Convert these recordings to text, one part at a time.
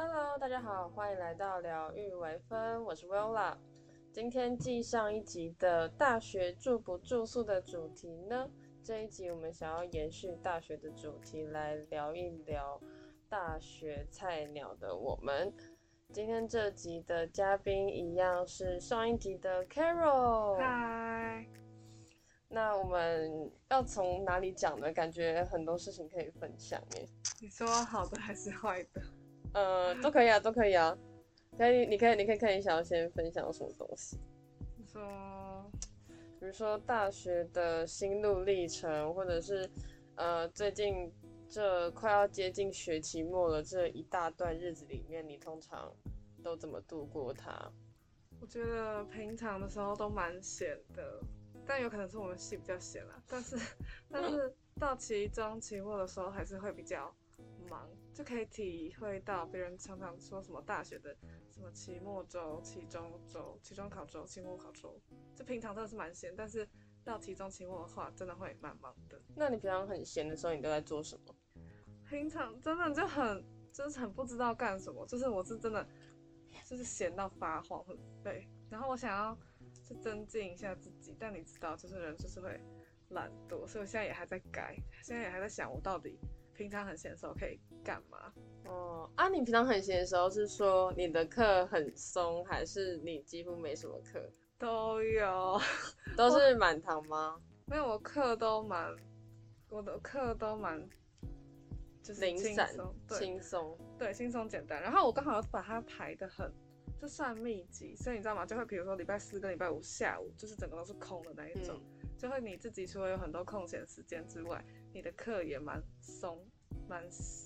Hello，大家好，欢迎来到疗愈微分，我是 Willa。今天继上一集的大学住不住宿的主题呢，这一集我们想要延续大学的主题来聊一聊大学菜鸟的我们。今天这集的嘉宾一样是上一集的 Carol。嗨，那我们要从哪里讲呢？感觉很多事情可以分享耶。你说好的还是坏的？呃，都可以啊，都可以啊。可以，你可以，你可以看你想要先分享什么东西。你说，比如说大学的心路历程，或者是呃最近这快要接近学期末了这一大段日子里面，你通常都怎么度过它？我觉得平常的时候都蛮闲的，但有可能是我们系比较闲啦。但是，但是到期中、期末的时候还是会比较忙，就可以体会到别人常常说什么大学的什么期末周、期中周、期中考周、期末考周，就平常真的是蛮闲，但是到期中、期末的话，真的会蛮忙的。那你平常很闲的时候，你都在做什么？平常真的就很就是很不知道干什么，就是我是真的就是闲到发慌，很废。然后我想要去增进一下自己，但你知道，就是人就是会懒惰，所以我现在也还在改，现在也还在想我到底平常很闲的时候可以干嘛。哦，啊，你平常很闲的时候是说你的课很松，还是你几乎没什么课？都有，都是满堂吗？没有，我课都蛮，我的课都蛮，就是零散轻松，对轻松。对，轻松简单。然后我刚好把它排的很，就算密集，所以你知道吗？就会比如说礼拜四跟礼拜五下午，就是整个都是空的那一种，就会你自己除了有很多空闲时间之外，你的课也蛮松，蛮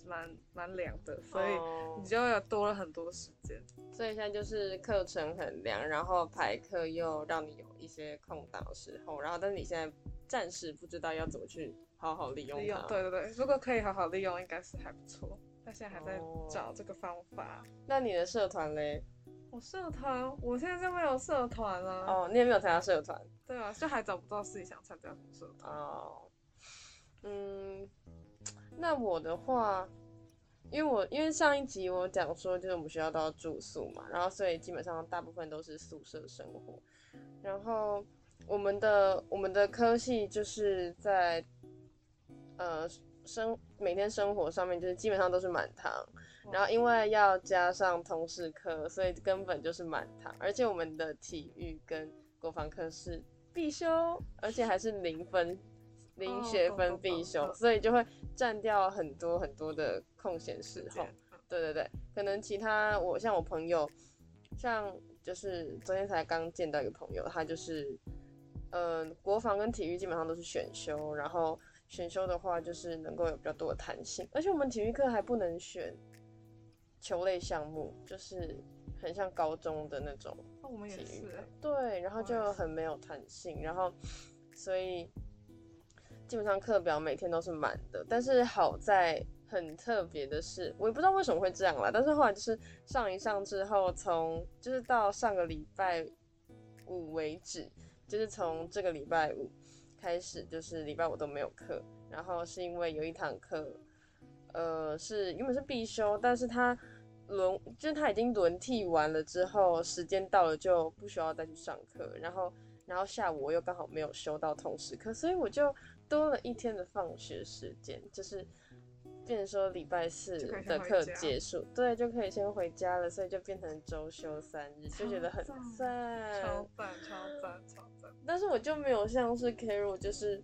蛮蛮凉的，所以哦你就有多了很多时间。所以现在就是课程很凉，然后排课又让你有一些空档的时候，然后但是你现在暂时不知道要怎么去好好利用利用它。对对对，如果可以好好利用，应该是还不错。但现在还在哦找这个方法。那你的社团嘞？我社团，我现在就没有社团了。哦，你也没有参加社团对啊，就还找不到自己想参加什么社团。哦。嗯，那我的话，因为我因为上一集我讲说，就是我们学校都要住宿嘛，然后所以基本上大部分都是宿舍生活。然后我们的我们的科系就是在呃生每天生活上面就是基本上都是满堂，然后因为要加上通识课，所以根本就是满堂，而且我们的体育跟国防课是必修，而且还是零分。零哦学分必修，懂所以就会占掉很多很多的空闲时候。间对对对，可能其他我像我朋友，像就是昨天才刚见到一个朋友，他就是，呃，国防跟体育基本上都是选修，然后选修的话就是能够有比较多的弹性，而且我们体育课还不能选球类项目，就是很像高中的那种哦，我们也体育课对，然后就很没有弹性，然后所以基本上课表每天都是满的，但是好在很特别的是，我也不知道为什么会这样啦，但是后来就是上一上之后，从就是到上个礼拜五为止，就是从这个礼拜五开始，就是礼拜五都没有课，然后是因为有一堂课，呃，是原本是必修，但是他轮就是他已经轮替完了之后，时间到了就不需要再去上课，然后然后下午我又刚好没有修到通识课，所以我就多了一天的放学时间，就是变成说礼拜四的课结束，对，就可以先回家了，所以就变成周休三日，就觉得很超赞，超赞，超赞，超赞。但是我就没有像是 Carol，就是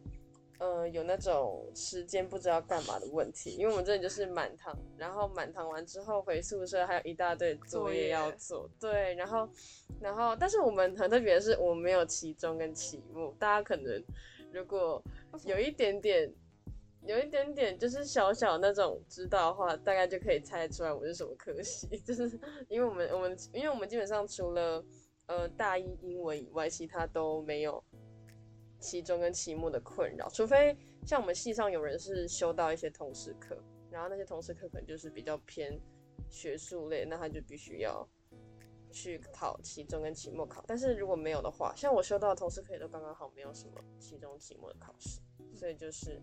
呃有那种时间不知道干嘛的问题，因为我们这里就是满堂，然后满堂完之后回宿舍还有一大堆作业要做，对，然后然后但是我们很特别的是，我们没有期中跟期末，大家可能如果有一点点。有一点点就是小小那种知道的话，大概就可以猜出来我是什么科系，就是因为我们我们因为我们基本上除了呃大一英文以外，其他都没有期中跟期末的困扰，除非像我们系上有人是修到一些通识课，然后那些通识课可能就是比较偏学术类，那他就必须要去考期中跟期末考。但是如果没有的话，像我修到的通识课也都刚刚好没有什么期中、期末的考试，所以就是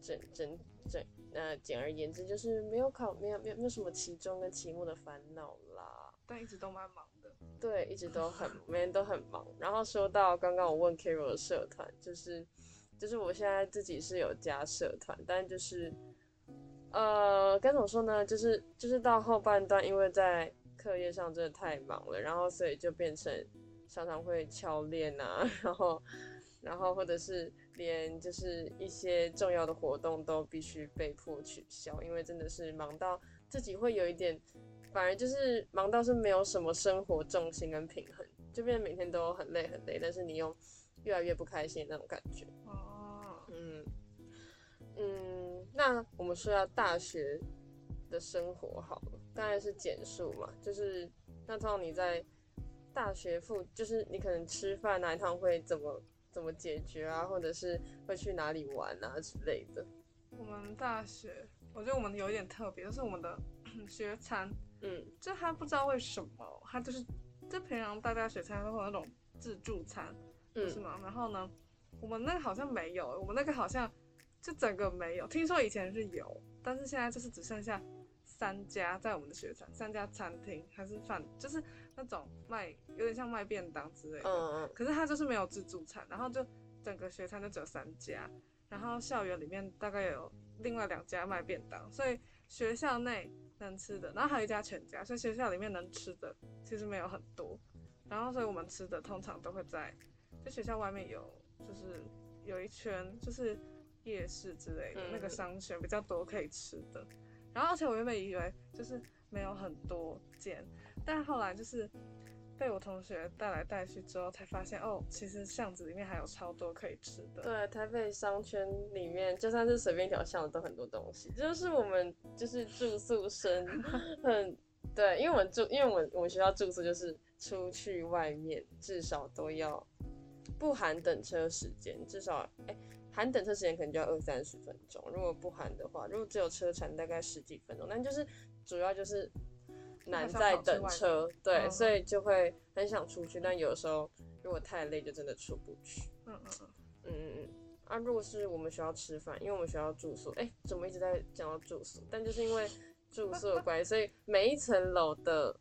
整整整，那简而言之就是没有考，没有没有没有什么期中跟期末的烦恼啦。但一直都蛮忙的。对，一直都很，每天都很忙。然后说到刚刚我问 Carol 的社团，就是就是我现在自己是有加社团，但就是呃该怎么说呢？就是就是到后半段，因为在课业上真的太忙了，然后所以就变成常常会翘练啊，然后然后或者是连就是一些重要的活动都必须被迫取消，因为真的是忙到自己会有一点。反而就是忙到是没有什么生活重心跟平衡，就变得每天都很累很累，但是你又越来越不开心那种感觉。哦，嗯嗯，那我们说下大学的生活好了，当然是简述嘛，就是那通常你在大学附，就是你可能吃饭那一趟会怎么怎么解决啊，或者是会去哪里玩啊之类的。我们大学，我觉得我们有一点特别，就是我们的 学餐。嗯，就他不知道为什么，他就是就平常大家学餐都会有那种自助餐，嗯是吗？然后呢，我们那个好像没有，我们那个好像就整个没有。听说以前是有，但是现在就是只剩下三家在我们的学餐，三家餐厅还是饭，就是那种卖有点像卖便当之类的。嗯嗯。可是它就是没有自助餐，然后就整个学餐就只有三家，然后校园里面大概有另外两家卖便当，所以学校内。能吃的，然后还有一家全家，所以学校里面能吃的其实没有很多，然后所以我们吃的通常都会在，就学校外面有，就是有一圈就是夜市之类的那个商圈比较多可以吃的，然后而且我原本以为就是没有很多间，但后来就是。被我同学带来带去之后，才发现哦，其实巷子里面还有超多可以吃的。对，台北商圈里面，就算是随便一条巷子都很多东西。就是我们就是住宿生，很对，因为我们住，因为我们我们学校住宿就是出去外面至少都要不含等车时间，至少哎含等车时间可能就要二三十分钟。如果不含的话，如果只有车程大概十几分钟，但就是主要就是。难在等车，对，所以就会很想出去，但有时候如果太累，就真的出不去。嗯嗯嗯嗯嗯嗯。啊，如果是我们学校吃饭，因为我们学校住宿，哎，怎么一直在讲到住宿？但就是因为住宿的关系，所以每一层楼的，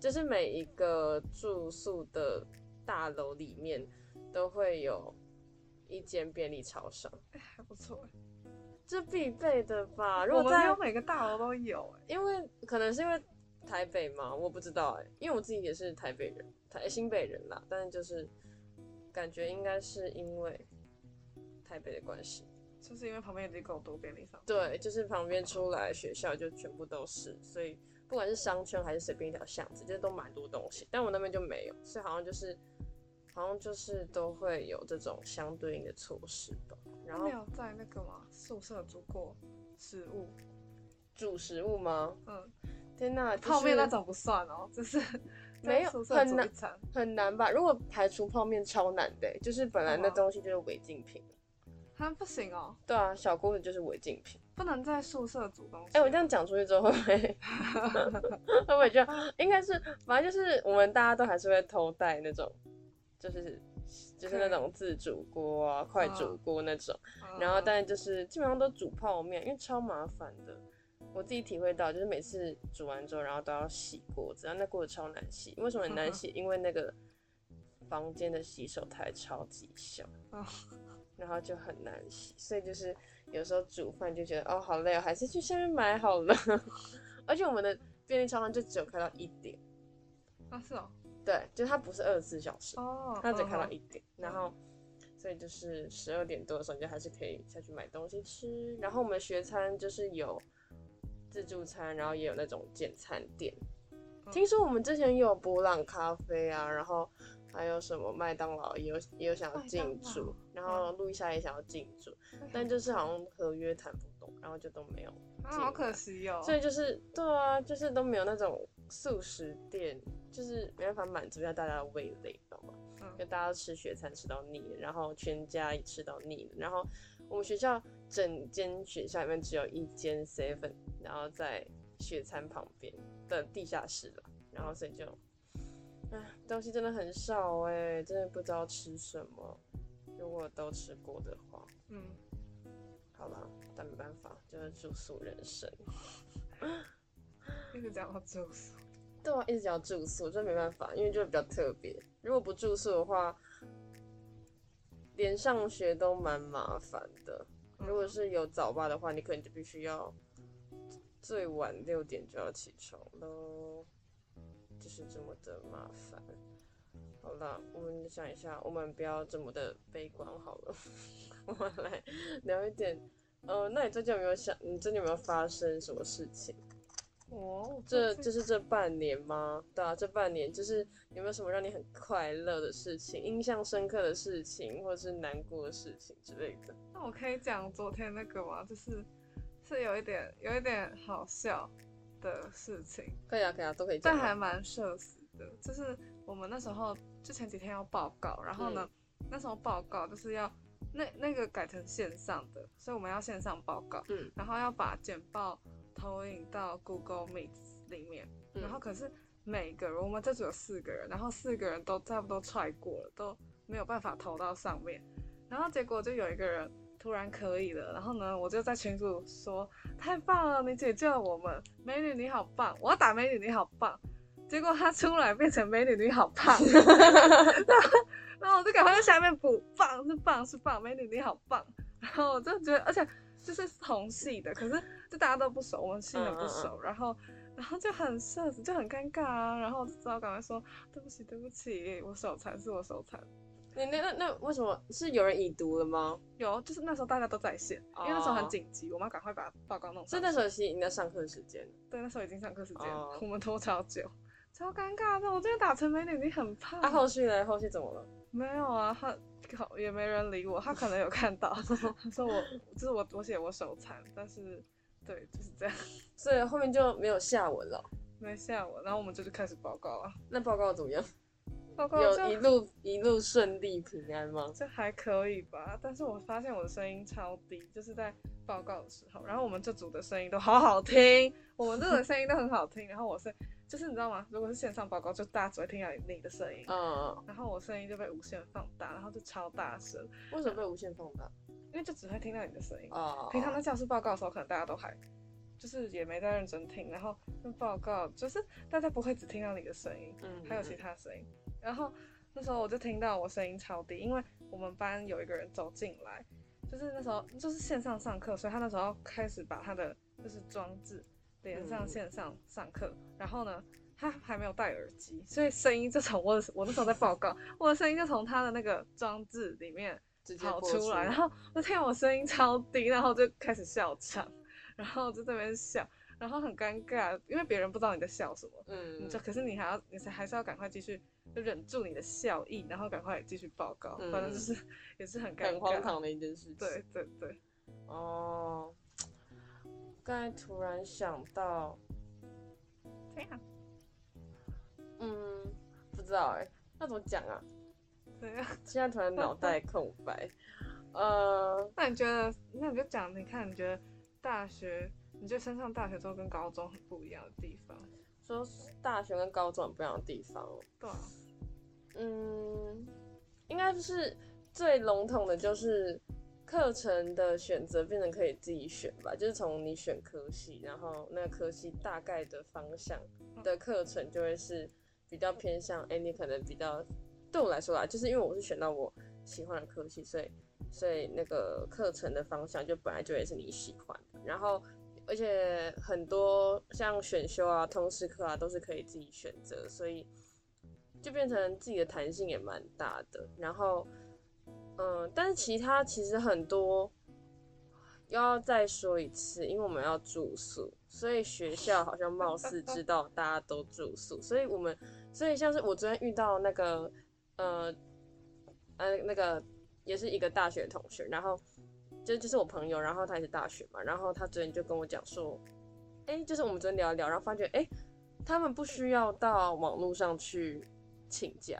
就是每一个住宿的大楼里面都会有一间便利超商。哎，还不错哎，这必备的吧？如果没有每个大楼都有，因为可能是因为。台北嘛？我不知道哎，因为我自己也是台北人，台新北人啦。但是就是感觉应该是因为台北的关系，就是因为旁边有够多便利商对，就是旁边出来学校就全部都是，所以不管是商圈还是随便一条巷子，就是都蛮多东西。但我那边就没有，所以好像就是好像就是都会有这种相对应的措施吧。然后没有在那个吗？宿舍煮过食物？煮食物吗？嗯。天呐，泡面那种不算哦，就是 没有很难，很难吧？如果排除泡面超难的，就是本来那东西就是违禁品，它不行哦。对啊，小锅子就是违禁品，不能在宿舍煮东西。哎，我这样讲出去之后会不会？会不会就应该是，反正就是我们大家都还是会偷带那种，就是就是那种自煮锅啊、快煮锅那种，然后但就是基本上都煮泡面，因为超麻烦的。我自己体会到，就是每次煮完之后，然后都要洗锅子，然后那锅子超难洗。为什么很难洗？因为那个房间的洗手台超级小，然后就很难洗。所以就是有时候煮饭就觉得哦好累哦，还是去下面买好了。而且我们的便利超商就只有开到一点。啊是哦。对，就它不是二十四小时，哦，它只开到一点。然后所以就是十二点多的时候，你就还是可以下去买东西吃。然后我们学餐就是有。自助餐，然后也有那种简餐店。听说我们之前有博朗咖啡啊，然后还有什么麦当劳也有也有想要进驻，然后路易莎也想要进驻，但就是好像合约谈不动，然后就都没有。啊好可惜哦。所以就是对啊，就是都没有那种素食店，就是没办法满足一下大家的味蕾，知道吗？就大家吃学餐吃到腻了，然后全家也吃到腻了，然后我们学校整间学校里面只有一间 seven，然后在学餐旁边的地下室了，然后所以就，唉，东西真的很少哎，真的不知道吃什么。如果都吃过的话，嗯，好了，但没办法，就是住宿人生。一直讲到住宿，对啊，一直要住宿，这没办法，因为就比较特别。如果不住宿的话，连上学都蛮麻烦的。如果是有早八的话，你可能就必须要最晚六点就要起床喽，就是这么的麻烦。好了，我们想一下，我们不要这么的悲观好了，我们来聊一点。呃，那你最近有没有想，你最近有没有发生什么事情？哦，这就是这半年吗？对啊，这半年就是有没有什么让你很快乐的事情、印象深刻的事情，或者是难过的事情之类的？那我可以讲昨天那个吗？就是是有一点有一点好笑的事情，可以啊，可以啊，都可以讲啊。但还蛮社死的。就是我们那时候就前几天要报告，然后呢，那时候报告就是要那那个改成线上的，所以我们要线上报告，嗯然后要把简报投影到 Google Meet 里面，嗯。然后可是每个人我们这组有四个人，然后四个人都差不多踹过了，都没有办法投到上面，然后结果就有一个人突然可以了，然后呢，我就在群组说太棒了，你解救了我们，美女你好棒，我要打美女你好棒，结果她出来变成美女你好胖，然后我就赶快在下面补棒是棒是棒，美女你好棒，然后我就觉得，而且就是同系的，可是就大家都不熟，我们系的不熟，然后然后就很社死，就很尴尬啊，然后我就只好赶快说对不起对不起，我手残是我手残。你那那那为什么是有人已读了吗？有，就是那时候大家都在线，因为那时候哦很紧急，我们要赶快把报告弄。所以那时候其实已经在上课时间。对，那时候已经上课时间我们拖超久，超尴尬的。我今天打成美女，你很胖。啊，后续呢？后续怎么了？没有啊，他好也没人理我，他可能有看到，他说我就是我我写我手残，但是对就是这样，所以后面就没有下文了。没下文，然后我们就开始报告了，那报告怎么样？报告有一路一路顺利平安吗？这还可以吧，但是我发现我的声音超低，就是在报告的时候，然后我们这组的声音都好好听，我们这组的声音都很好听，然后我是就是你知道吗？如果是线上报告，就大家只会听到你的声音，嗯，然后我声音就被无限放大，然后就超大声，为什么被无限放大？因为就只会听到你的声音。哦，平常在教室报告的时候，可能大家都还就是也没在认真听，然后那报告就是大家不会只听到你的声音，嗯，还有其他声音。然后那时候我就听到我声音超低，因为我们班有一个人走进来，就是那时候就是线上上课，所以他那时候开始把他的就是装置连上嗯线上上课，然后呢。他还没有戴耳机，所以声音就从我我那时候在报告，我的声音就从他的那个装置里面跑出来，然后我听我声音超低，然后就开始笑场，然后就这边笑，然后很尴尬，因为别人不知道你在笑什么，嗯，你就可是你还要你还是要赶快继续就忍住你的笑意，然后赶快继续报告，嗯反正就是也是很尴很荒尬。唐的一件事情。对对对，哦，刚才突然想到，这样嗯，不知道哎，那怎么讲啊？这样。现在突然脑袋空白。呃，那你觉得？那你就讲，你看你觉得大学，你觉得升上大学之后跟高中很不一样的地方？说大学跟高中很不一样的地方哦，对啊，嗯，应该就是最笼统的，就是课程的选择变成可以自己选吧，就是从你选科系，然后那科系大概的方向的课程就会是比较偏向，哎、你可能比较对我来说啦，就是因为我是选到我喜欢的科系，所以所以那个课程的方向就本来就也是你喜欢的，然后。而且很多像选修啊、通识课啊，都是可以自己选择，所以就变成自己的弹性也蛮大的。然后，嗯，但是其他其实很多要再说一次，因为我们要住宿，所以学校好像貌似知道大家都住宿，所以我们所以像是我昨天遇到那个呃呃那个也是一个大学同学，然后就就是我朋友，然后他也是大学嘛，然后他昨天就跟我讲说，哎、就是我们昨天聊一聊，然后发觉哎、他们不需要到网络上去请假，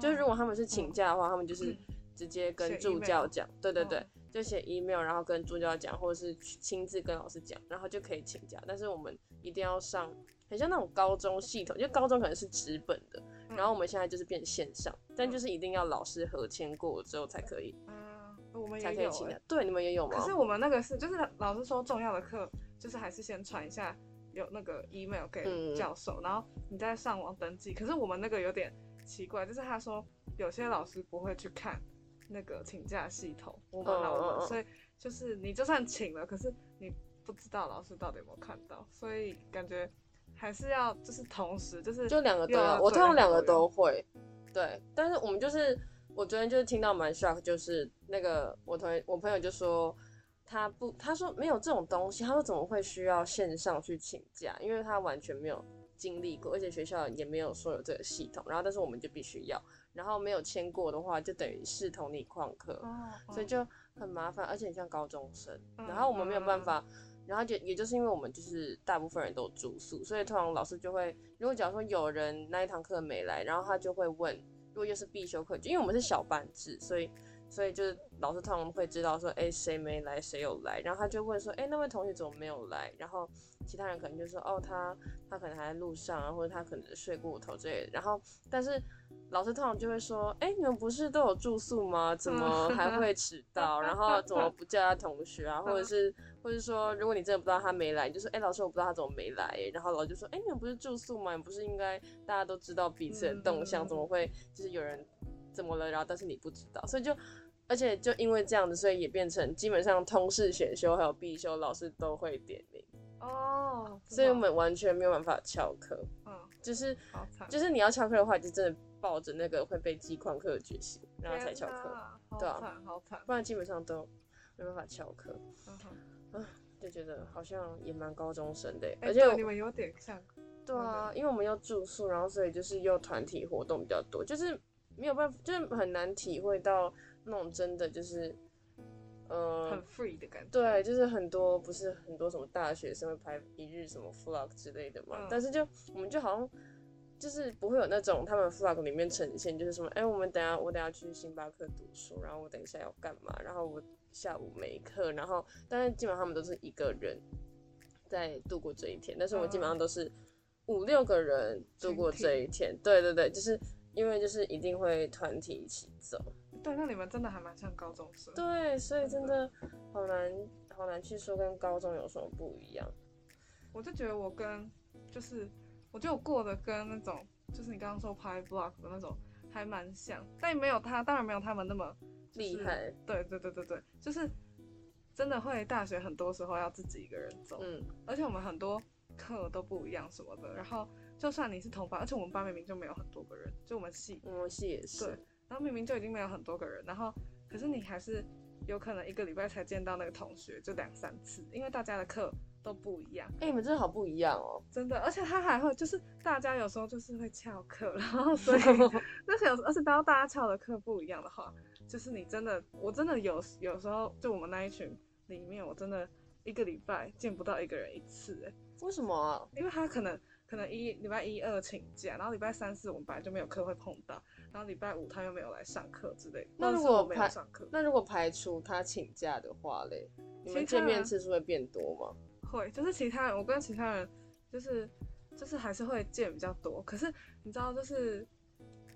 就是如果他们是请假的话，他们就是直接跟助教讲，对对对哦，就写 email，然后跟助教讲，或者是去亲自跟老师讲，然后就可以请假。但是我们一定要上，很像那种高中系统，就高中可能是纸本的，然后我们现在就是变线上，但就是一定要老师核签过之后才可以。嗯，我们也有欸可以请假。对，你们也有吗？可是我们那个是，就是老师说重要的课，就是还是先传一下有那个 email 给嗯教授，然后你再上网登记。可是我们那个有点奇怪，就是他说有些老师不会去看那个请假系统，我们老嗯嗯嗯人，所以就是你就算请了，可是你不知道老师到底有没有看到，所以感觉还是要就是同时就是就两个都要，我对通常两个都会。对，但是我们就是我昨天就是听到蛮 shock，就是那个我同学我朋友就说他不，他说没有这种东西，他说怎么会需要线上去请假？因为他完全没有经历过，而且学校也没有说有这个系统，然后但是我们就必须要，然后没有签过的话，就等于视同你旷课。哦，所以就很麻烦，而且很像高中生，嗯然后我们没有办法，然后就也就是因为我们就是大部分人都住宿，所以通常老师就会，如果假如说有人那一堂课没来，然后他就会问，如果又是必修课，就因为我们是小班制，所以所以就是老师通常会知道说，哎，谁没来，谁有来，然后他就问说，哎，那位同学怎么没有来？然后其他人可能就说，哦，他他可能还在路上啊，或者他可能睡过头之类的，然后但是。老师通常就会说：“哎、你们不是都有住宿吗？怎么还会迟到？然后怎么不叫他同学啊？或者是，或者说，如果你真的不知道他没来，你就说：哎、老师，我不知道他怎么没来、欸。然后老师就说：哎、你们不是住宿吗？你不是应该大家都知道彼此的动向？嗯怎么会就是有人怎么了？然后但是你不知道，所以就，而且就因为这样子，所以也变成基本上通识选修还有必修老师都会点名，哦，所以我们完全没有办法翘课，嗯，就是就是你要翘课的话，就真的抱着那个会被记旷课的决心，然后才翘课。对啊惨，好惨，不然基本上都没办法翘课，嗯哼就觉得好像也蛮高中生的而且你们有点像，对啊，因为我们要住宿，然后所以就是又团体活动比较多，就是没有办法，就是很难体会到那种真的就是，呃很，free 的感觉。对，就是很多不是很多什么大学生会拍一日什么 vlog 之类的嘛，嗯。但是就我们就好像就是不会有那种他们 vlog 里面呈现就是什么，哎、我们等下我等下去星巴克读书，然后我等一下要干嘛，然后我下午没课，然后但是基本上他们都是一个人在度过这一天，但是我基本上都是五六个人度过这一天，对对对，就是因为就是一定会团体一起走。对，那你们真的还蛮像高中生。对，所以真的好难好难去说跟高中有什么不一样。我就觉得我跟就是，我觉得我过得跟那种就是你刚刚说拍 vlog 的那种还蛮像，但也没有他，当然没有他们那么就是厉害对对对对对，就是真的会大学很多时候要自己一个人走，嗯，而且我们很多课都不一样什么的，然后就算你是同班，而且我们班明明就没有很多个人，就我们系，我们系也是对，然后明明就已经没有很多个人，然后可是你还是有可能一个礼拜才见到那个同学，就两三次，因为大家的课都不一样。哎、你们真的好不一样哦。真的，而且他还会就是大家有时候就是会翘课，然后所以但是有时而且当大家翘的课不一样的话，就是你真的我真的有有时候就我们那一群里面，我真的一个礼拜见不到一个人一次哎，为什么啊？因为他可能可能一礼拜一二请假，然后礼拜三四我们本来就没有课会碰到，然后礼拜五他又没有来上课之类的，那如果我没有上课，那如果排除他请假的话嘞，你们见面次数会变多吗？会，就是其他人，我跟其他人就是就是还是会见比较多，可是你知道，就是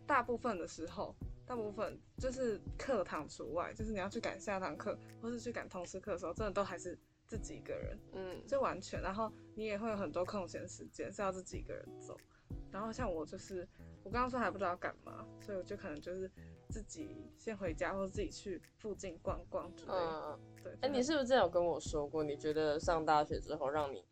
大部分的时候，大部分就是课堂除外，就是你要去赶下堂课或是去赶通识课的时候，真的都还是自己一个人，嗯，就完全，然后你也会有很多空闲时间是要自己一个人走，然后像我就是我刚刚说还不知道干嘛，所以我就可能就是自己先回家，或者自己去附近逛逛之类的。嗯，对，哎、你是不是之前有跟我说过，你觉得上大学之后让你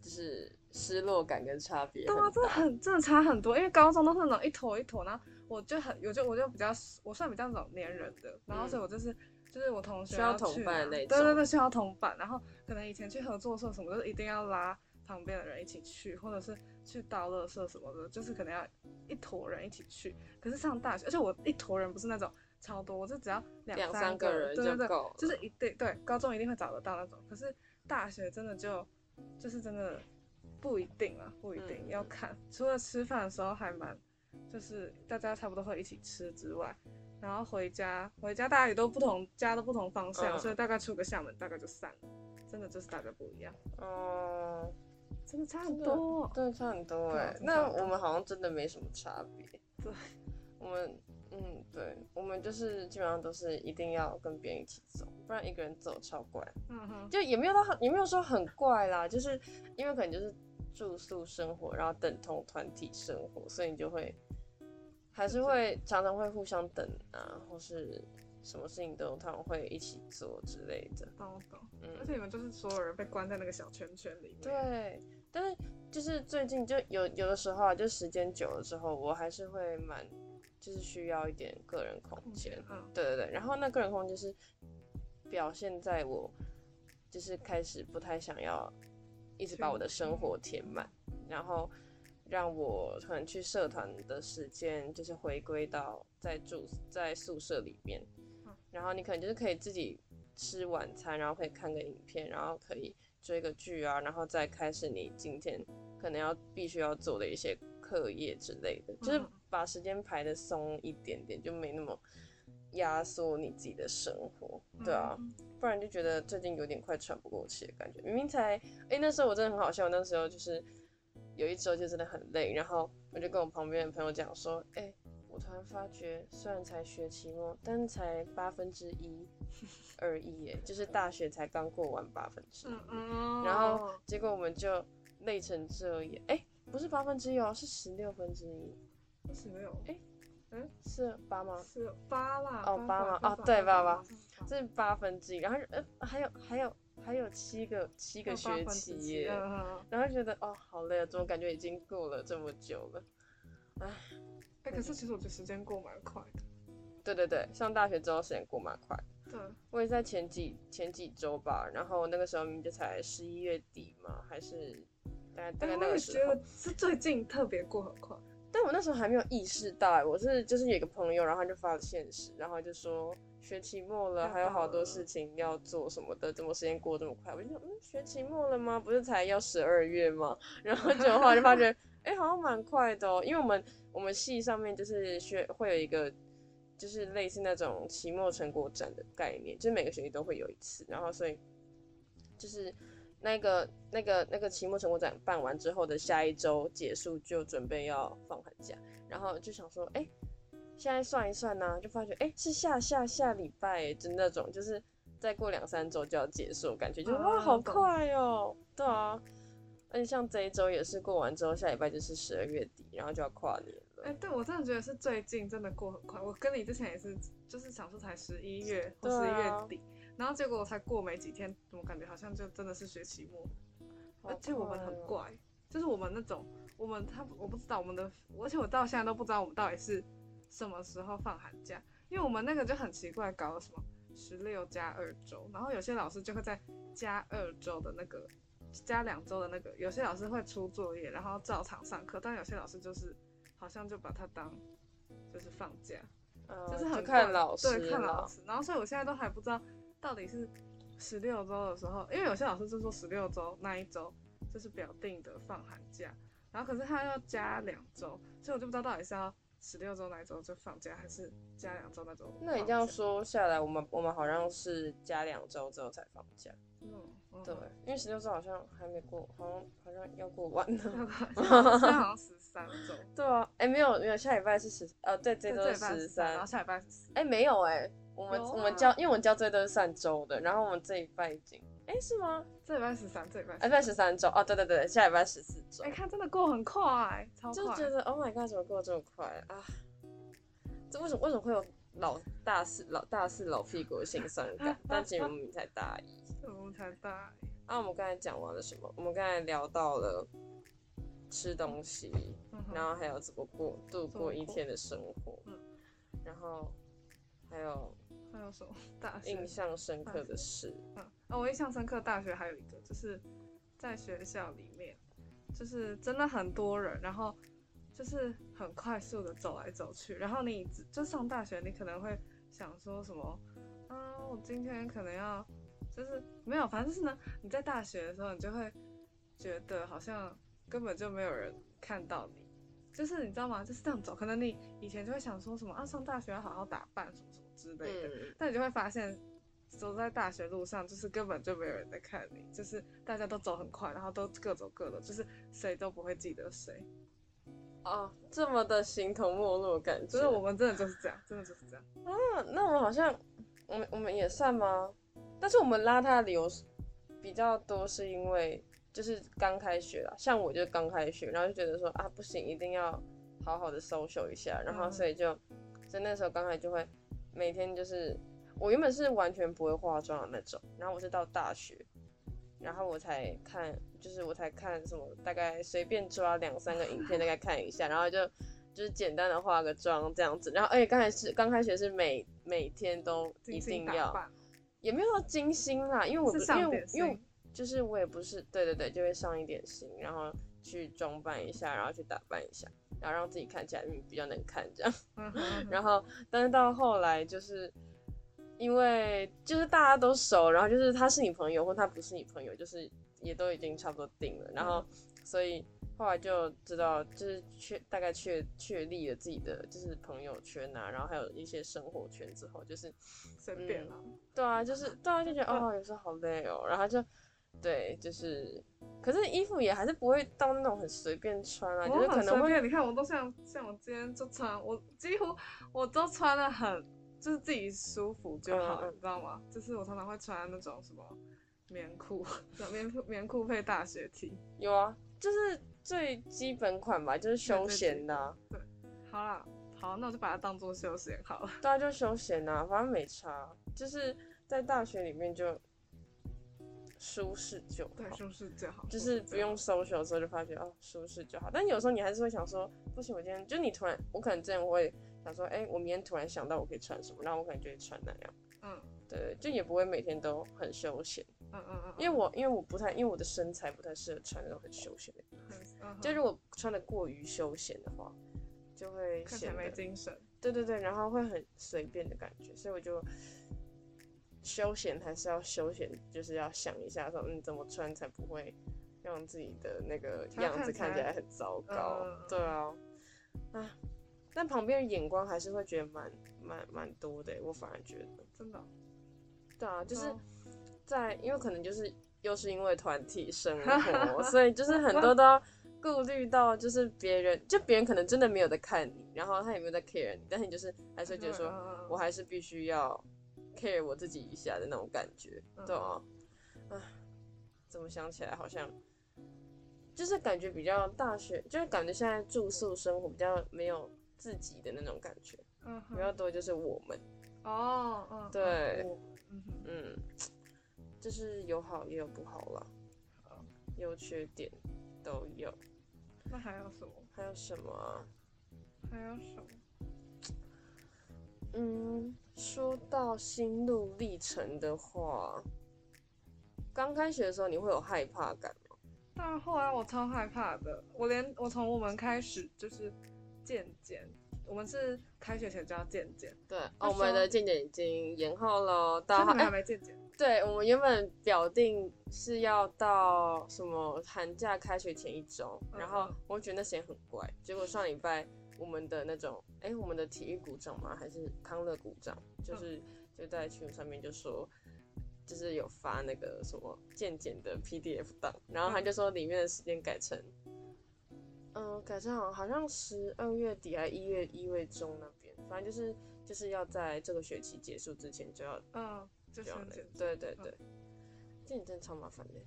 就是失落感跟差别对啊，很？真的很真的差很多，因为高中都是那种一坨一坨，然后我就很我就我就比较我算比较那种黏人的，然后所以我就是、就是我同学嗯需要同伴那对对对，需要同伴，然后可能以前去合作社什么，就是一定要拉旁边的人一起去，或者是去到乐社什么的，就是可能要一坨人一起去。可是上大学，而且我一坨人不是那种超多，我就只要两两三三个人对对对，就是一定对高中一定会找得到那种，可是大学真的就就是真的不一定啊，不一定、嗯要看。除了吃饭的时候还蛮，就是大家差不多会一起吃之外，然后回家回家大家也都不同家的不同方向，嗯所以大概出个厦门大概就散了，真的就是大家不一样，嗯，真的差很真的多。对，差很多哎、那我们好像真的没什么差别。对，我们嗯，对，我们们就是基本上都是一定要跟别人一起走，不然一个人走超怪。嗯哼，就也没有到很，也没有说很怪啦，就是因为可能就是住宿生活，然后等同团体生活，所以你就会还是会常常会互相等啊，或是什么事情都他们会一起做之类的。懂懂。而嗯，且你们就是所有人被关在那个小圈圈里面。，对。但是就是最近就有有的时候啊，就时间久了之后，我还是会蛮就是需要一点个人空间。嗯对对对，然后那个人空间是表现在我就是开始不太想要一直把我的生活填满，然后让我可能去社团的时间就是回归到在住在宿舍里面嗯，然后你可能就是可以自己吃晚餐，然后可以看个影片，然后可以追个剧啊，然后再开始你今天可能要必须要做的一些课业之类的，就是嗯。把时间排的松一点点，就没那么压缩你自己的生活，对啊，嗯。不然就觉得最近有点快喘不过气的感觉。明明才，哎、那时候我真的很好笑，那时候就是有一周就真的很累，然后我就跟我旁边的朋友讲说，哎、我突然发觉，虽然才学期末，但才八分之一 而已，耶，就是大学才刚过完八分之一，然后结果我们就累成这样，哎、不是八分之一哦，是十六分之一，十六，哎嗯，是八吗？是八啦，哦八吗？哦对八八八，这是八分之一，然后呃还有还有还有七个七个学期然后觉得哦好累啊，怎么感觉已经过了这么久了？哎，可是其实我觉得时间过蛮快的，对对对，上大学之后时间过蛮快，对，我也在前几前几周吧，然后那个时候明明就才十一月底嘛，还是大概大概哎那个时候我觉得，是最近特别过很快，但我那时候还没有意识到欸，我是就是有一个朋友，然后他就发了现实，然后就说学期末了，还有好多事情要做什么的，怎么时间过这么快？我就想，嗯，学期末了吗？不是才要十二月吗？然后结果后来就发觉，哎、好像蛮快的哦，因为我们我们系上面就是学会有一个。就是类似那种期末成果展的概念，就是每个学期都会有一次，然后所以就是那个那个那个期末成果展办完之后的下一周结束，就准备要放寒假，然后就想说，哎、现在算一算呢、就发觉，哎、是下下下礼拜，就那种就是再过两三周就要结束，感觉就、啊哇，好快哦，对啊，而且像这一周也是过完之后，下礼拜就是十二月底，然后就要跨年了。哎，对我真的觉得是最近真的过很快，我跟你之前也是，就是想说才十一月或对十一啊月底，然后结果我才过没几天，我感觉好像就真的是学期末，而且我们很怪，就是我们那种，我们他我不知道我们的，而且我到现在都不知道我们到底是什么时候放寒假，因为我们那个就很奇怪，搞了什么十六加二周，然后有些老师就会在加二周的那个加两周的那个，有些老师会出作业，然后照常上课，但有些老师就是好像就把它当就是放假，呃就是很怪看老师对，看老师。然后所以我现在都还不知道到底是十六周的时候，因为有些老师就说十六周那一周就是表定的放寒假，然后可是他要加两周，所以我就不知道到底是要十六周那一周就放假，还是加两周那周。那你这样，说下来，我们我们好像是加两周之后才放假，嗯，嗯对，因为十六周好像还没过，好像好像要过完了。好像十三周，对啊，哎、没有没有，下礼拜是十，呃，对，这周十13然后三。下礼拜是四。哎、没有哎、我们、啊我们交，因为我们交这都是算周的，然后我们这一拜已经，哎、是吗？这礼拜十三，这礼拜哎，拜十三周，哦，对对对，下礼拜十四周哎，，看真的过很快，超快。就觉得 Oh my God，怎么过得这么快啊？这为什么为什么会有老大四老大四老屁股的心酸感？但其实我们才大一。我们才大一，啊，我们刚才讲完了什么？我们刚才聊到了吃东西，嗯然后还有怎么过度过过一天的生活，嗯然后还有还有什么 大学印象深刻的事。嗯，哦，我印象深刻，大学还有一个就是在学校里面，就是真的很多人，然后就是很快速的走来走去，然后你就上大学，你可能会想说什么，啊，我今天可能要，就是没有，反正就是呢，你在大学的时候，你就会觉得好像根本就没有人看到你。就是你知道吗？就是这样走，可能你以前就会想说什么啊，上大学要好好打扮什么什么之类的，嗯，但你就会发现，走在大学路上，就是根本就没有人在看你，就是大家都走很快，然后都各走各的，就是谁都不会记得谁。哦，这么的形同陌路的感觉。就是我们真的就是这样，真的就是这样。啊，那我们好像，我们我们也算吗？但是我们邋遢的理由是比较多，是因为就是刚开学啦，像我就刚开学，然后就觉得说啊不行，一定要好好的 social 一下，然后嗯。所以就，就那时候刚才就会每天就是，我原本是完全不会化妆的那种，然后我是到大学，然后我才看，就是我才看什么，大概随便抓两三个影片，大概看一下，然后就就是简单的化个妆这样子，然后而且刚才是刚开学是每每天都一定要，也没有到精心啦，因为我不是因为我因为心就是我也不是对对对，就会上一点心，然后去装扮一下，然后去打扮一下，然后让自己看起来嗯比较能看这样。然后，但是到后来就是因为就是大家都熟，然后就是他是你朋友或他不是你朋友，就是也都已经差不多定了，然后所以后来就知道就是确大概确确立了自己的就是朋友圈啊，然后还有一些生活圈之后，就是随便了。对啊，就是对啊，就觉得哦有时候好累哦，然后就对就是。可是衣服也还是不会到那种很随便穿啊，就是可能会你看我都像像我今天就穿，我几乎我都穿的很，就是自己舒服就好，你知道吗？就是我常常会穿那种什么棉裤，棉裤棉裤配大学 T。有啊，就是最基本款吧，就是休闲的、啊，好啦，好，那我就把它当做休闲好了。大家就休闲啊，反正没差，就是在大学里面就舒适就好。对，好，舒适就好，就是不用 social 的时候就发觉哦舒适就好，但有时候你还是会想说，不行，我今天就你突然，我可能之前会想说，哎、我明天突然想到我可以穿什么，然后我可能就会穿那样，嗯。对，就也不会每天都很休闲，嗯嗯嗯，因为我因为我不太，因为我的身材不太适合穿那种很休闲的衣服，嗯就如果穿的过于休闲的话，就会显得没精神。对对对，然后会很随便的感觉，所以我就休闲还是要休闲，就是要想一下说，嗯，怎么穿才不会让自己的那个样子看起来很糟糕。嗯。对啊，啊，但旁边的眼光还是会觉得蛮蛮蛮多的，我反而觉得，真的哦，对啊，就是哦在因为可能就是又是因为团体生活，所以就是很多都要顾虑到，就是别人就别人可能真的没有在看你，然后他也没有在 care 你，但是你就是还是觉得说，嗯。我还是必须要 care 我自己一下的那种感觉，嗯对啊，唉，怎么想起来好像就是感觉比较大学，就是感觉现在住宿生活比较没有自己的那种感觉，嗯比较多就是我们，哦，嗯，嗯对嗯，嗯，就是有好也有不好啦，好优缺点都有。那还有什么？还有什么啊？还有什么？嗯，说到心路历程的话，刚开学的时候你会有害怕感吗？但后来我超害怕的，我连我从我们开始就是渐渐，我们是开学前就要渐渐，对，哦、我们的渐渐已经延后了，到还哎、没健检。对我们原本表定是要到什么寒假开学前一周，然后嗯我觉得那时间很怪，结果上礼拜我们的那种，哎、我们的体育股长吗？还是康乐股长？就是就在群上面就说。就是有发那个什么健检的 PDF 档，然后他就说里面的时间改成，嗯、改成好像好像十二月底还一月一月中那边，反正就是就是要在这个学期结束之前就要嗯，就就要那个，对对对，健检真的超麻烦的。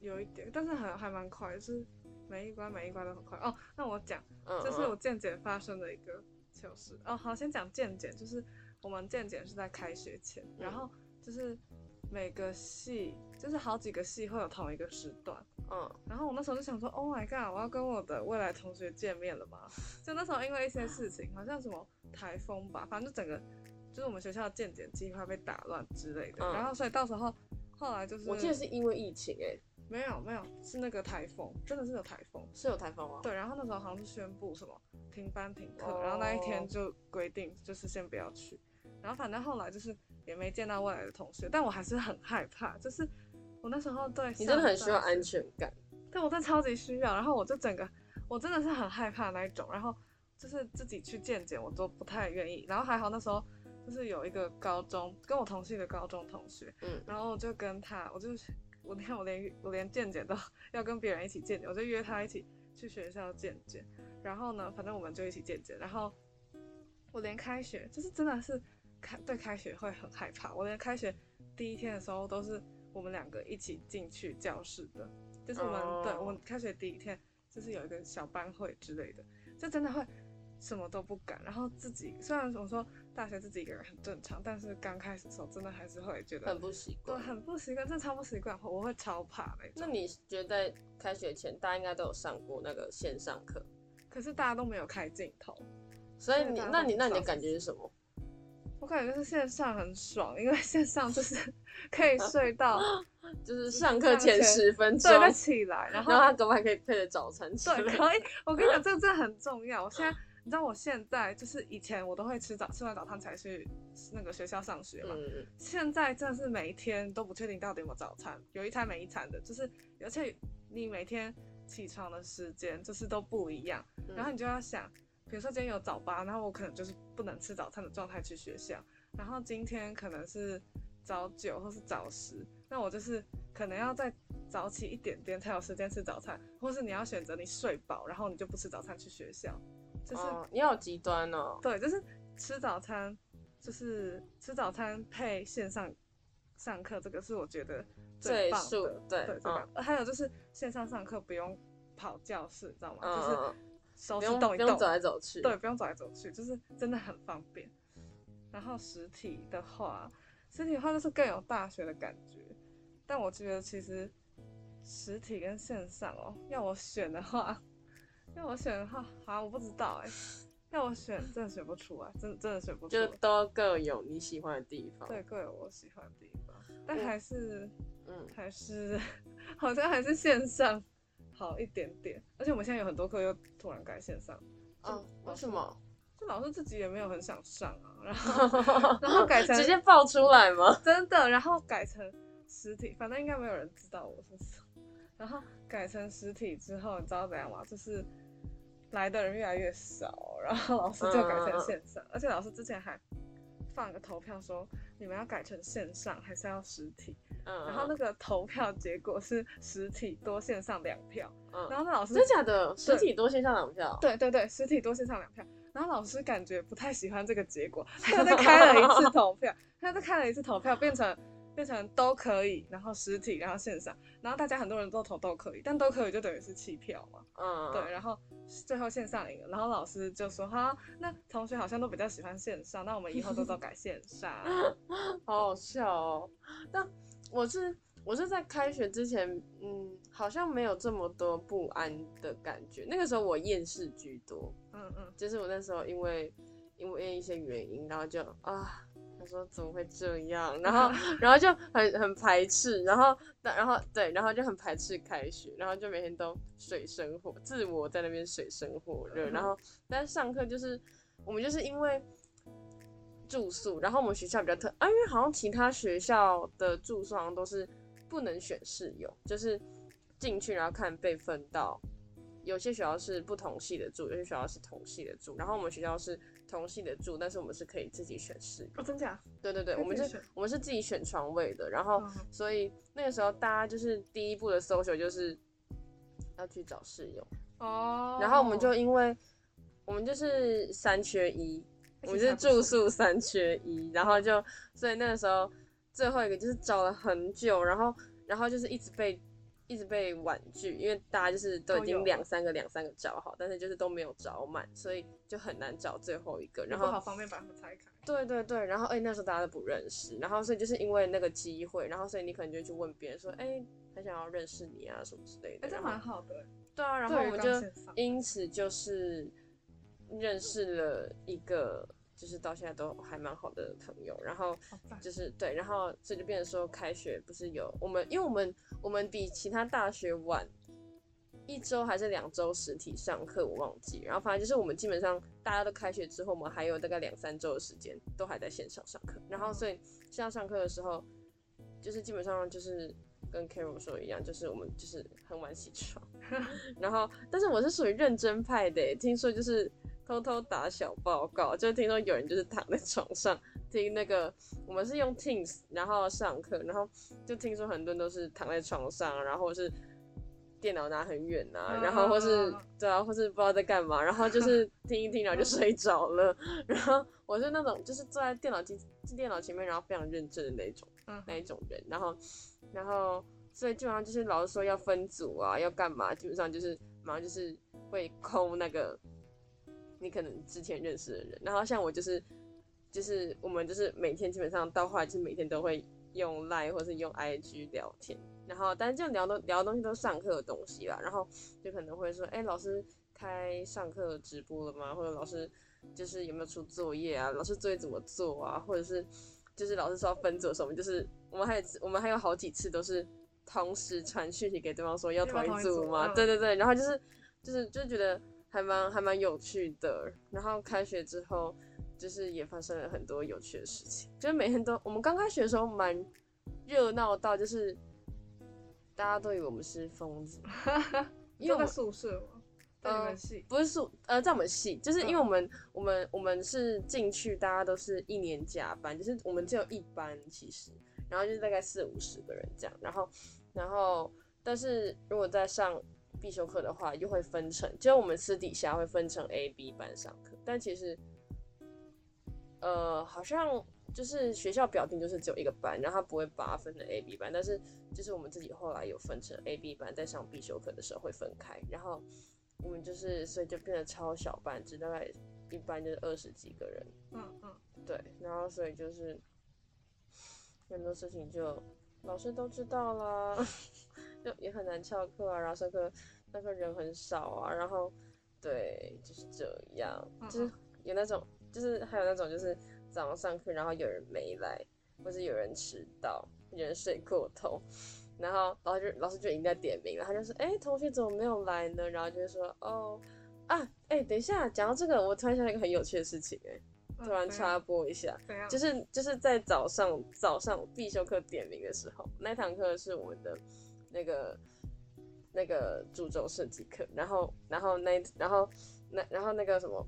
有一点，但是还还蛮快，就是每一关每一关都很快。哦，那我讲，嗯，这是嗯我健检发生的一个糗事。哦，好，先讲健检，就是我们健检是在开学前，然后就是每个系，就是好几个系会有同一个时段。嗯然后我那时候就想说，Oh my god，我要跟我的未来同学见面了嘛？就那时候因为一些事情，好像什么台风吧，反正就整个就是我们学校的健检计划被打乱之类的。嗯然后所以到时候后来就是我记得是因为疫情哎、没有没有是那个台风，真的是有台风。是有台风吗？对，然后那时候好像是宣布什么停班停课，哦然后那一天就规定就是先不要去。然后反正后来就是也没见到未来的同学，但我还是很害怕，就是我那时候对你真的很需要安全感。对我真的超级需要，然后我就整个我真的是很害怕那一种，然后就是自己去见见我都不太愿意，然后还好那时候就是有一个高中跟我同系的高中同学，嗯然后我就跟他，我就我看我连我连健检都 要跟别人一起健检，我就约他一起去学校见见，然后呢，反正我们就一起见见。然后我连开学就是真的是开对开学会很害怕。我连开学第一天的时候都是我们两个一起进去教室的，就是我们、对哦我们开学第一天就是有一个小班会之类的，就真的会什么都不敢。然后自己虽然我说大学自己一个人很正常，但是刚开始的时候真的还是会觉得很不习惯对惯。很不习惯，真的超不习惯，我会超怕那种。那你觉得开学前，大家应该都有上过那个线上课，可是大家都没有开镜头，所以你那你那你的感觉是什么？我感觉就是线上很爽，因为线上就是 可以睡到 就是上课前十分钟，对再起来，然后他隔还可以配着早餐吃。对可以。我跟你讲，这个真的很重要。我现在你知道，我现在就是以前我都会吃早吃完早餐才去那个学校上学嘛，嗯，现在真的是每一天都不确定到底有没有早餐，有一餐没一餐的，就是而且你每天起床的时间就是都不一样，嗯。然后你就要想，比如说今天有早八，然后我可能就是不能吃早餐的状态去学校，然后今天可能是早九或是早十，那我就是可能要在早起一点点才有时间吃早餐，或是你要选择你睡饱，然后你就不吃早餐去学校，就是、哦，你好极端哦。对，就是吃早餐，就是吃早餐配线上上课，这个是我觉得最棒的，速对对。还有就是线上上课不用跑教室，知道吗？嗯，就是嗯手不指动一动用不用，走来走去。对，不用走来走去，就是真的很方便。然后实体的话，实体的话就是更有大学的感觉，但我觉得其实实体跟线上哦，要我选的话，要我选的话，好像我不知道哎，要我选真的选不出来，真的真的选不出就来。都各有你喜欢的地方。对，各有我喜欢的地方，但还是嗯，还是好像还是线上好一点点，而且我们现在有很多课又突然改线上，哦，为什么？就老师自己也没有很想上啊，然后 然后改成直接爆出来吗？真的，然后改成实体，反正应该没有人知道我是谁。然后改成实体之后，你知道怎样吗？就是来的人越来越少，然后老师就改成线上，而且老师之前还放个投票说你们要改成线上还是要实体，嗯，然后那个投票结果是实体多线上两票，嗯，然后那老师真假的？实体多线上两票，对对对，实体多线上两票。然后老师感觉不太喜欢这个结果，他又再开了一次投票，他又再开了一次投票，变成变成都可以，然后实体，然后线上，然后大家很多人都投都可以，但都可以就等于是弃票嘛，嗯，对，然后最后线上赢了，然后老师就说哈，那同学好像都比较喜欢线上，那我们以后都都改线上，好好笑哦。但我是我是在开学之前，嗯，好像没有这么多不安的感觉。那个时候我厌世居多，嗯嗯，就是我那时候因为因为一些原因，然后就啊，他说怎么会这样，然后 然后就很很排斥，然后然后对，然后就很排斥开学，然后就每天都水深火自我在那边水深火热，然后 但是上课就是我们就是因为。住宿，然后我们学校比较特啊，因为好像其他学校的住宿好像都是不能选室友，就是进去然后看被分到，有些学校是不同系的住，有些学校是同系的住，然后我们学校是同性的住，但是我们是可以自己选室友。哦，真假？对对对，我们是可以自己选，我们是自己选床位的，然后嗯所以那个时候大家就是第一步的 social 就是要去找室友，哦，然后我们就因为我们就是三缺一，我们就是住宿三缺一，然后就所以那个时候最后一个就是找了很久，然后然后就是一直被一直被婉拒，因为大家就是都已经两三个两三个找好，但是就是都没有找满，所以就很难找最后一个。然后不好方便把它们拆开。对对对，然后哎、那时候大家都不认识，然后所以就是因为那个机会，然后所以你可能就去问别人说，哎、很想要认识你啊什么之类的。哎，这蛮好的。对啊，然后我们就因此就是认识了一个，就是到现在都还蛮好的朋友。然后就是对，然后所以就变成说开学不是有我们，因为我们我们比其他大学晚一周还是两周实体上课，我忘记。然后反正就是我们基本上大家都开学之后，我们还有大概两三周的时间都还在线上上课。然后所以线上上课的时候，就是基本上就是跟 Carol 说的一样，就是我们就是很晚起床，然后但是我是属于认真派的，听说就是偷偷打小报告，就听说有人就是躺在床上听那个，我们是用 Teams 然后上课，然后就听说很多人都是躺在床上，然后是。电脑拿很远啊、然后或是嗯对啊，或是不知道在干嘛，然后就是听一听，然后就睡着了。然后我是那种就是坐在电脑机电脑前面，然后非常认真的那种嗯那一种人。然后然后所以基本上就是老师说要分组啊，要干嘛，基本上就是马上就是会抠那个你可能之前认识的人。然后像我就是就是我们就是每天基本上到后来就是每天都会用 Line 或是用 IG 聊天。然后，但是就聊的聊的东西都是上课的东西啦，然后就可能会说，哎、老师开上课直播了吗？或者老师就是有没有出作业啊？老师作业怎么做啊？或者是就是老师说要分组的时候，我们就是我们还有我们还有好几次都是同时传讯息给对方说要同一组组吗？嗯对对对，然后就是就是就是觉得还蛮还蛮有趣的。然后开学之后，就是也发生了很多有趣的事情，就是每天都我们刚开学的时候蛮热闹到就是。大家都以为我们是疯子，因为我们就在宿舍嘛，在你呃们系，不是宿呃，在我们系，就是因为嗯。我们、我们我们是进去，大家都是一年加班，就是我们只有一班其实，然后就是大概四五十个人这样，然后然后但是如果在上必修课的话，又会分成，就我们私底下会分成 A、B 班上课，但其实呃好像就是学校表定就是只有一个班，然后他不会把它分成 A、B 班，但是就是我们自己后来有分成 A、B 班，在上必修课的时候会分开，然后我们就是所以就变得超小班制，大概一班就是二十几个人，嗯嗯，对，然后所以就是很多事情就老师都知道啦，就也很难翘课啊，然后上课上课人很少啊，然后对就是这样，就是嗯有那种就是还有那种就是早上上课然后有人没来，或是有人迟到，有人睡过头。然后老师就老师就已经在点名了，他就说：“哎、同学怎么没有来呢？”然后就会说：“哦，啊，哎、等一下，讲到这个，我突然想到一个很有趣的事情、哎，嗯突然插播一下？就是就是在早上早上必修课点名的时候，那堂课是我们的那个那个主轴设计课，然后然后那然后那然后那个什么，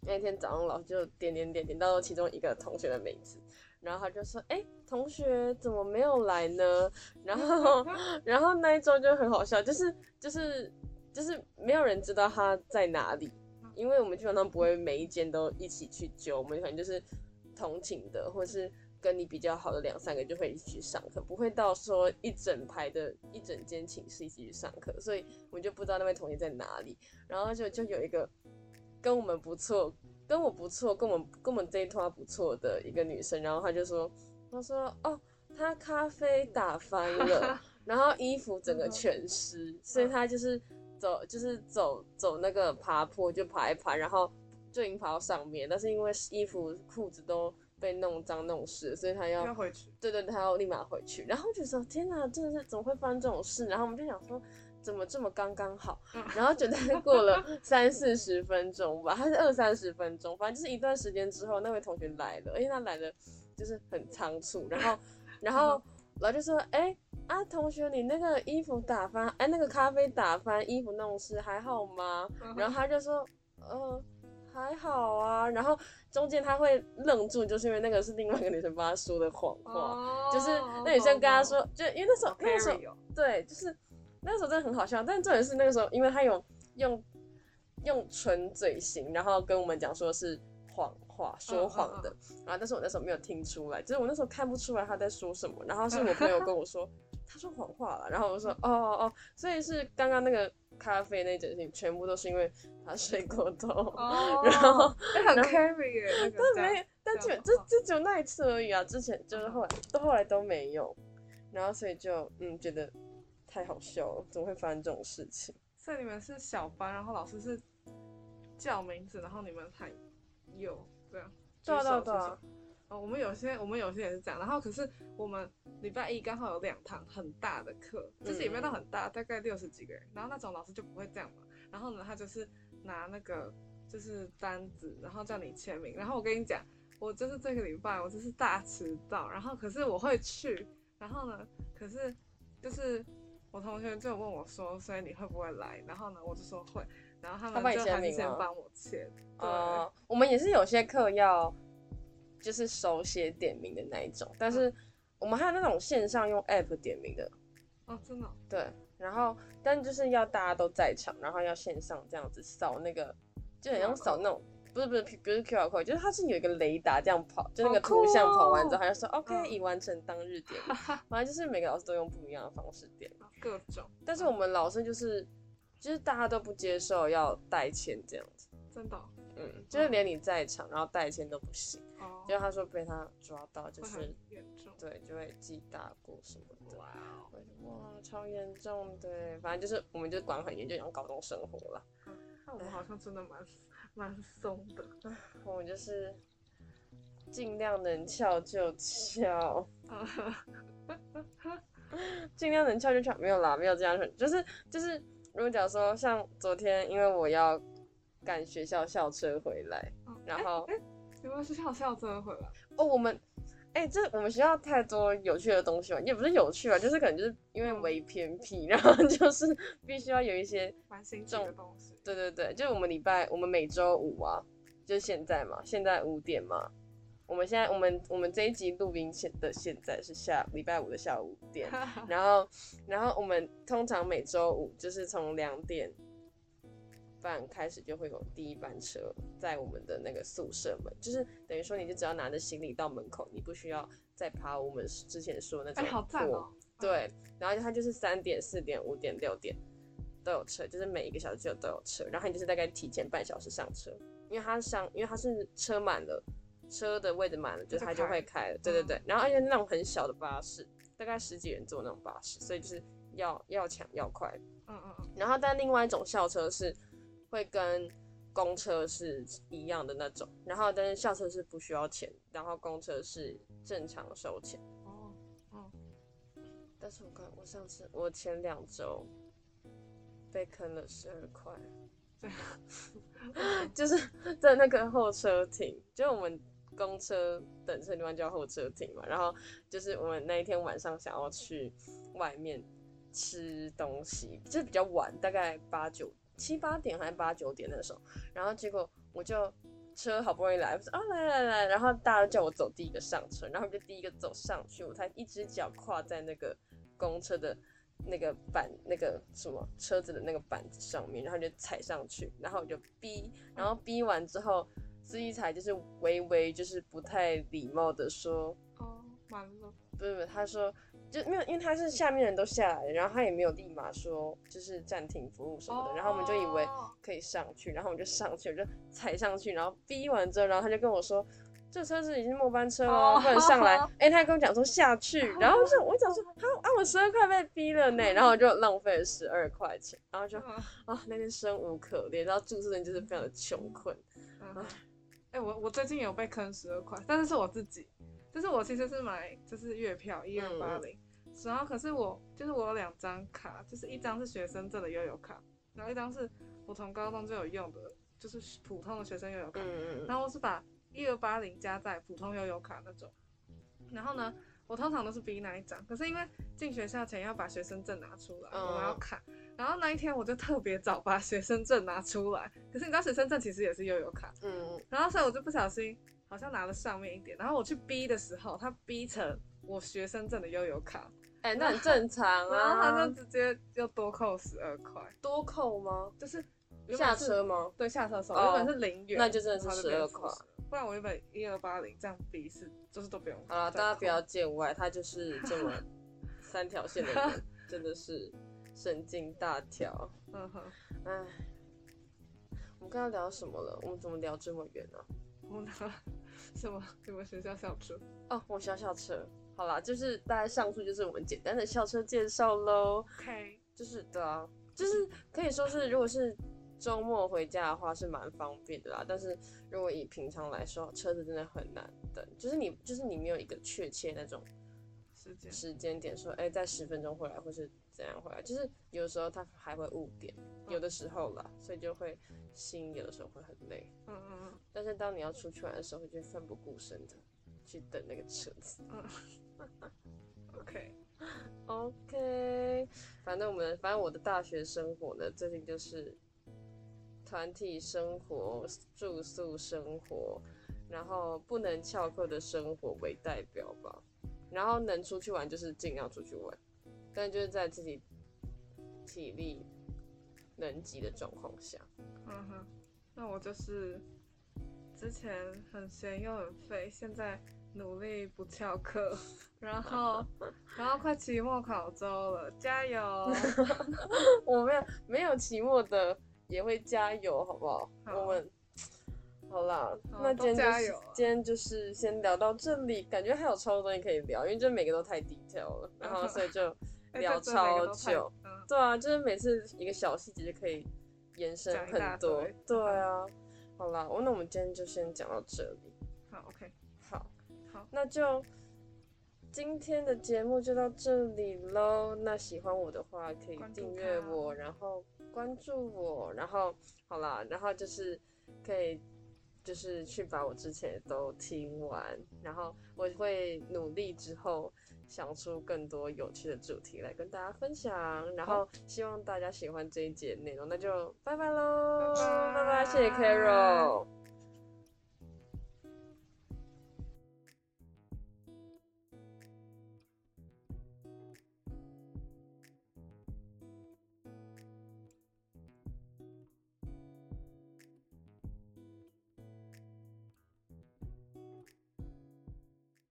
那天早上老师就点点点点到其中一个同学的名字，然后他就说：“哎、同学怎么没有来呢？”然后 然后那一周就很好笑，就是就是就是没有人知道他在哪里，因为我们基本上不会每一间都一起去揪，我们可能就是同寝的，或是跟你比较好的两三个就会一起去上课，不会到说一整排的一整间寝室一起去上课，所以我们就不知道那位同学在哪里。然后就就有一个跟我们不错，跟我不错，跟我们跟我们这一团不错的一个女生，然后她就说，她说哦，她咖啡打翻了，然后衣服整个全湿，所以她就是走就是走走那个爬坡就爬一爬，然后就已经爬到上面，但是因为衣服裤子都被弄脏弄湿，所以他要要回去，对对，他要立马回去。然后就说天哪，真的是怎么会发生这种事？然后我们就想说，怎么这么刚刚好？嗯然后就大概过了三四十分钟吧，还是二三十分钟，反正就是一段时间之后，那位同学来了，而且他来的就是很仓促，然后 然后老师就说，哎、啊，同学，你那个衣服打翻，哎，那个咖啡打翻，衣服弄湿，还好吗？嗯然后他就说，呃，还好啊。然后中间他会愣住，就是因为那个是另外一个女生帮他说的谎话，哦就是那女生跟他说，就因为那时候好那个时候对，就是那时候真的很好笑，但重点是那个时候，因为他有用用纯嘴型，然后跟我们讲说是谎话，说谎的，然后但是我那时候没有听出来，就是我那时候看不出来他在说什么，然后是我朋友跟我说他说谎话了，然后我说哦哦哦，所以是刚刚那个咖啡那整件全部都是因因为他睡过头，哦，然后哎很 carry 耶，那个这样没，但就这样的话这这只有那一次而已啊，之前就是后来到后来都没有，然后所以就嗯觉得太好笑了，怎么会发生这种事情？所以你们是小班，然后老师是叫名字，然后你们喊有这样。对手对啊对啊哦，我们有些我们有些也是这样，然后可是我们礼拜一刚好有两堂很大的课，就是也没有到很大，大概六十几个人，然后那种老师就不会这样嘛，然后呢，他就是拿那个就是单子，然后叫你签名，然后我跟你讲，我就是这个礼拜我就是大迟到，然后可是我会去，然后呢，可是就是我同学就问我说，所以你会不会来？然后呢，我就说会，然后他们就还是签名吗？先帮我签，对，呃，我们也是有些课要就是手写点名的那一种，但是我们还有那种线上用 app 点名的，哦，真的哦、对，然后但就是要大家都在场，然后要线上这样子扫那个，就很像扫那种。不是不是不是 QR code，就是它是有一个雷达这样跑，就那个图像跑完之后，他就说 OK 已完成当日点。反正就是每个老师都用不一样的方式点，各种。但是我们老师就是，就是大家都不接受要代签这样子。真的？嗯，就是连你在场，然后代签都不行。哦。就他说被他抓到，就是对，就会记大过什么的。哇哇，超严重的。反正就是我们就管很严，就想高中生活了。那我们好像真的蛮。蛮松的，我们就是尽量能翘就翘，尽量能翘就翘，没有啦，没有这样就是就是，如果假如说像昨天，因为我要赶学校校车回来，然后有没有学校校车回来？哦，我们。哎，这我们学校太多有趣的东西了，也不是有趣吧，就是可能就是因为为偏僻，然后 就是必须要有一些这种东西。对对对，就是我们礼拜，我们每周五啊，就是现在嘛，现在五点嘛，我们现在我们我们这一集录音现的现在是下礼拜五的下午五点，然后然后我们通常每周五就是从两点。半开始就会有第一班车在我们的那个宿舍门，就是等于说你就只要拿着行李到门口，你不需要再爬我们之前说那种坡。对，然后它就是三点、四点、五点、六点都有车，就是每一个小时就都有车，然后你就是大概提前半小时上车，因为它上，因为它是车满了，车的位置满了，就它就会开了。对对对，然后而且那种很小的巴士，大概十几人坐那种巴士，所以就是要要抢要快。嗯嗯嗯。然后但另外一种校车是。会跟公车是一样的那种，然后但是校车是不需要钱，然后公车是正常收钱。哦，哦。但是我看我上次我前两周被坑了十二块，对，就是在那个候车亭，就我们公车等车地方叫候车亭嘛，然后就是我们那一天晚上想要去外面吃东西，就是比较晚，大概八九。七八点还是八九点那时候，然后结果我就车好不容易来，我说啊来来来，然后大家叫我走第一个上车，然后就第一个走上去，我才一只脚跨在那个公车的那个板那个什么车子的那个板子上面，然后就踩上去，然后我就逼，然后逼完之后，司机才就是微微就是不太礼貌的说，哦完了，不是不是，他说。就没有，因为他是下面人都下来了，然后他也没有立马说就是暂停服务什么的，然后我们就以为可以上去，然后我们就上去，我就踩上去，然后逼完之后，然后他就跟我说，这车子已经末班车了，不能上来。哎，他还跟我讲说下去，然后是我讲说，他啊我十二块被逼了呢，然后我就浪费了十二块钱，然后就啊那天生无可恋，然后住宿人就是非常的穷困。哎，我我最近有被坑十二块，但是是我自己。就是我其实是买就是月票一二八零，然后可是我就是我有两张卡，就是一张是学生证的悠游卡，然后一张是我从高中就有用的，就是普通的学生悠游卡，然后我是把一二八零加在普通悠游卡那种，然后呢，我通常都是 B 那一张，可是因为进学校前要把学生证拿出来，我们要看，然后那一天我就特别早把学生证拿出来，可是你知道学生证其实也是悠游卡，嗯，然后所以我就不小心。好像拿了上面一点，然后我去逼的时候，他逼成我学生证的悠游卡，哎，那很正常啊。然后他就直接要多扣十二块，多扣吗？就是下车吗？对，下车的时候原本是零元，那就真的是十二块。不然我原本一二八零这样比是，就是都不用。好了，大家不要见外，他就是这么 三条线的人，真的是神经大条。嗯哼，哎，我们刚刚聊什么了？我们怎么聊这么远呢？我们什么什么学校校车哦，我校校车，好啦，就是大概上述就是我们简单的校车介绍喽。OK，就是对啊，就是可以说是如果是周末回家的话是蛮方便的啦。但是如果以平常来说，车子真的很难等，就是你就是你没有一个确切那种时间时间点说，哎，在十分钟回来或是怎样回来，就是有的时候他还会误点，有的时候啦，所以就会心有的时候会很累。嗯嗯嗯。但是当你要出去玩的时候，就奋不顾身的去等那个车子。OK，OK，反正我们反正我的大学生活呢，最近就是团体生活、住宿生活，然后不能翘课的生活为代表吧。然后能出去玩就是尽量出去玩，但就是在自己体力能及的状况下。嗯哼，那我就是之前很闲又很废，现在努力不翘课，然后然后快期末考周了，加油！我没有没有期末的也会加油，好不好？好我们好啦，好那今天就是今天就是先聊到这里，感觉还有超多东西可以聊，因为这每个都太 detail 了，然后所以就 哎聊超久。嗯，对啊，就是每次一个小细节就可以延伸很多。对啊，好啦，那我们今天就先讲到这里。那就今天的节目就到这里喽。那喜欢我的话，可以订阅我，然后关注我，然后好啦，然后就是可以就是去把我之前的都听完，然后我会努力之后想出更多有趣的主题来跟大家分享，然后希望大家喜欢这一节内容，那就拜拜喽，拜拜，谢谢 Carol。